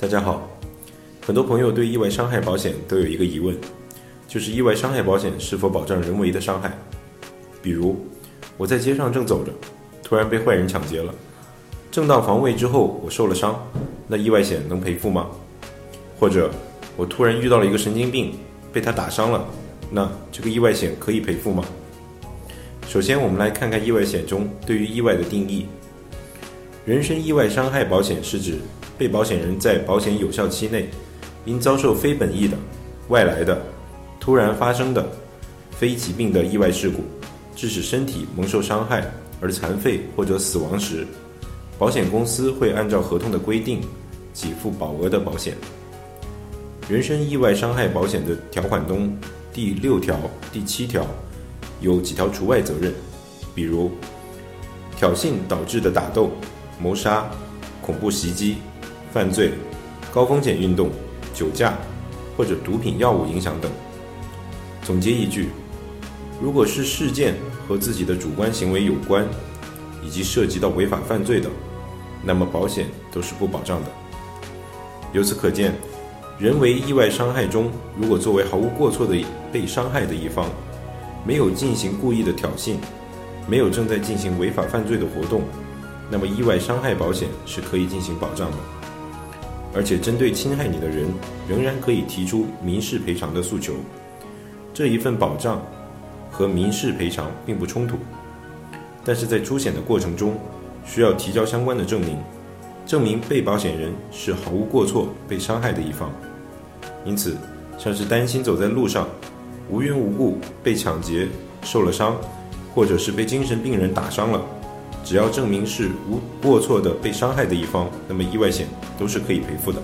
大家好，很多朋友对意外伤害保险都有一个疑问，就是意外伤害保险是否保障人为的伤害？比如我在街上正走着，突然被坏人抢劫了，正当防卫之后我受了伤，那意外险能赔付吗？或者我突然遇到了一个神经病，被他打伤了，那这个意外险可以赔付吗？首先，我们来看看意外险中对于意外的定义。人身意外伤害保险是指被保险人在保险有效期内，因遭受非本意的、外来的、突然发生的非疾病的意外事故，致使身体蒙受伤害而残废或者死亡时，保险公司会按照合同的规定给付保额的保险。人身意外伤害保险的条款中第六条、第七条有几条除外责任，比如挑衅导致的打斗。谋杀、恐怖袭击、犯罪、高风险运动、酒驾或者毒品药物影响等。总结一句：如果是事件和自己的主观行为有关，以及涉及到违法犯罪的，那么保险都是不保障的。由此可见，人为意外伤害中，如果作为毫无过错的被伤害的一方，没有进行故意的挑衅，没有正在进行违法犯罪的活动。那么，意外伤害保险是可以进行保障的，而且针对侵害你的人，仍然可以提出民事赔偿的诉求。这一份保障和民事赔偿并不冲突，但是在出险的过程中，需要提交相关的证明，证明被保险人是毫无过错被伤害的一方。因此，像是担心走在路上，无缘无故被抢劫、受了伤，或者是被精神病人打伤了。只要证明是无过错的被伤害的一方，那么意外险都是可以赔付的。